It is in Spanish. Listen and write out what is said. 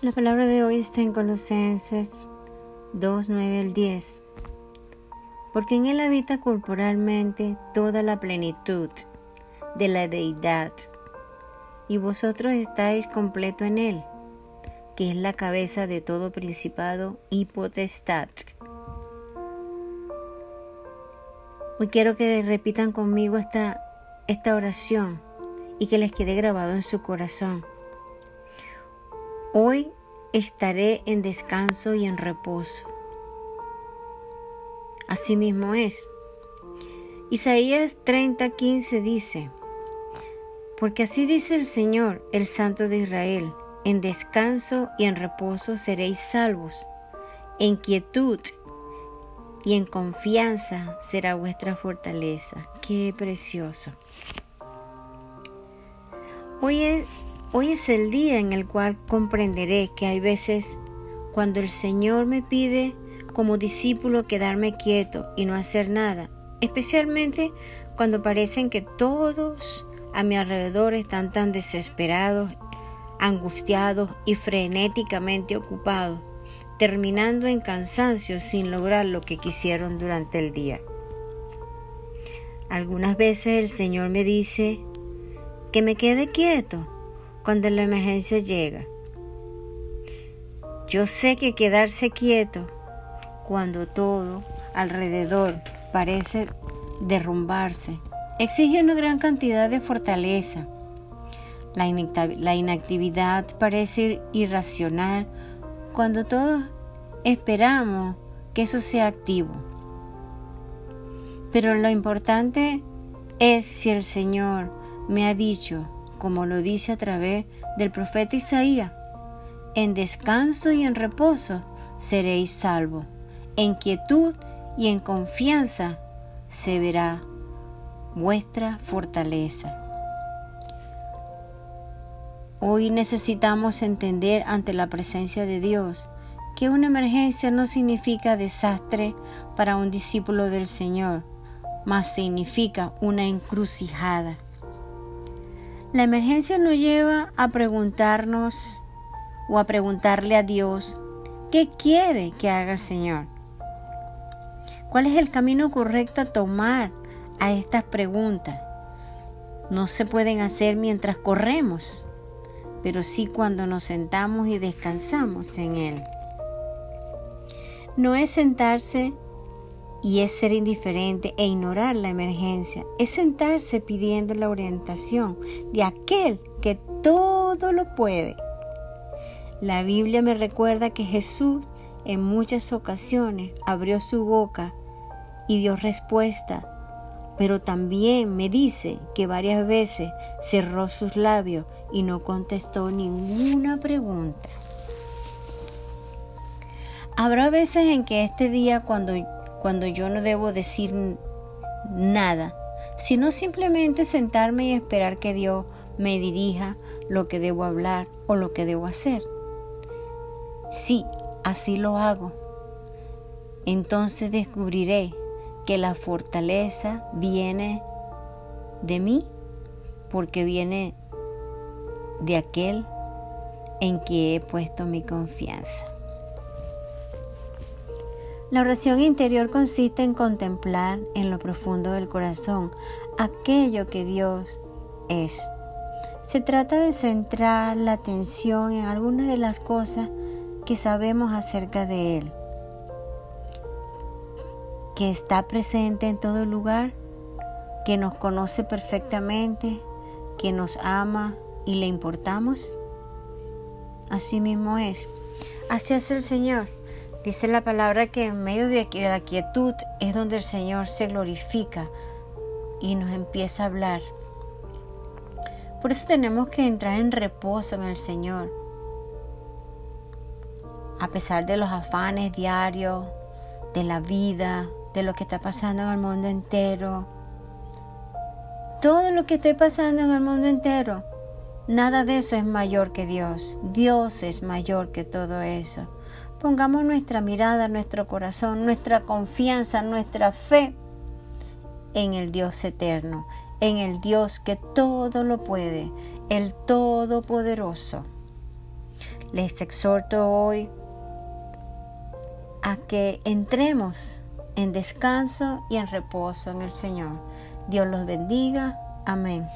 La palabra de hoy está en Colosenses 2, 9 al 10. Porque en Él habita corporalmente toda la plenitud de la deidad, y vosotros estáis completo en Él, que es la cabeza de todo principado y potestad. Hoy quiero que repitan conmigo esta, esta oración y que les quede grabado en su corazón. Hoy estaré en descanso y en reposo. Así mismo es. Isaías 30:15 dice, porque así dice el Señor, el Santo de Israel, en descanso y en reposo seréis salvos, en quietud y en confianza será vuestra fortaleza. Qué precioso. Hoy es Hoy es el día en el cual comprenderé que hay veces cuando el Señor me pide como discípulo quedarme quieto y no hacer nada, especialmente cuando parecen que todos a mi alrededor están tan desesperados, angustiados y frenéticamente ocupados, terminando en cansancio sin lograr lo que quisieron durante el día. Algunas veces el Señor me dice que me quede quieto cuando la emergencia llega. Yo sé que quedarse quieto cuando todo alrededor parece derrumbarse exige una gran cantidad de fortaleza. La, inactividad parece irracional cuando todos esperamos que eso sea activo. Pero lo importante es si el Señor me ha dicho como lo dice a través del profeta Isaías. En descanso y en reposo seréis salvos. En quietud y en confianza se verá vuestra fortaleza. Hoy necesitamos entender ante la presencia de Dios que una emergencia no significa desastre para un discípulo del Señor, mas significa una encrucijada. La emergencia nos lleva a preguntarnos o a preguntarle a Dios qué quiere que haga el Señor. ¿Cuál es el camino correcto a tomar a estas preguntas? No se pueden hacer mientras corremos, pero sí cuando nos sentamos y descansamos en Él. No es sentarse y es ser indiferente e ignorar la emergencia, es sentarse pidiendo la orientación de aquel que todo lo puede. La Biblia me recuerda que Jesús en muchas ocasiones abrió su boca y dio respuesta, pero también me dice que varias veces cerró sus labios y no contestó ninguna pregunta. Habrá veces en que este día cuando cuando yo no debo decir nada, sino simplemente sentarme y esperar que Dios me dirija lo que debo hablar o lo que debo hacer. Si así lo hago, entonces descubriré que la fortaleza viene de mí porque viene de aquel en que he puesto mi confianza. La oración interior consiste en contemplar en lo profundo del corazón aquello que Dios es. Se trata de centrar la atención en algunas de las cosas que sabemos acerca de Él, que está presente en todo lugar, que nos conoce perfectamente, que nos ama y le importamos. Así mismo es. Así es el Señor. Dice la palabra que en medio de la quietud es donde el Señor se glorifica y nos empieza a hablar. Por eso tenemos que entrar en reposo en el Señor. A pesar de los afanes diarios, de la vida, de lo que está pasando en el mundo entero. Todo lo que esté pasando en el mundo entero, nada de eso es mayor que Dios. Dios es mayor que todo eso. Pongamos nuestra mirada, nuestro corazón, nuestra confianza, nuestra fe en el Dios eterno, en el Dios que todo lo puede, el Todopoderoso. Les exhorto hoy a que entremos en descanso y en reposo en el Señor. Dios los bendiga. Amén.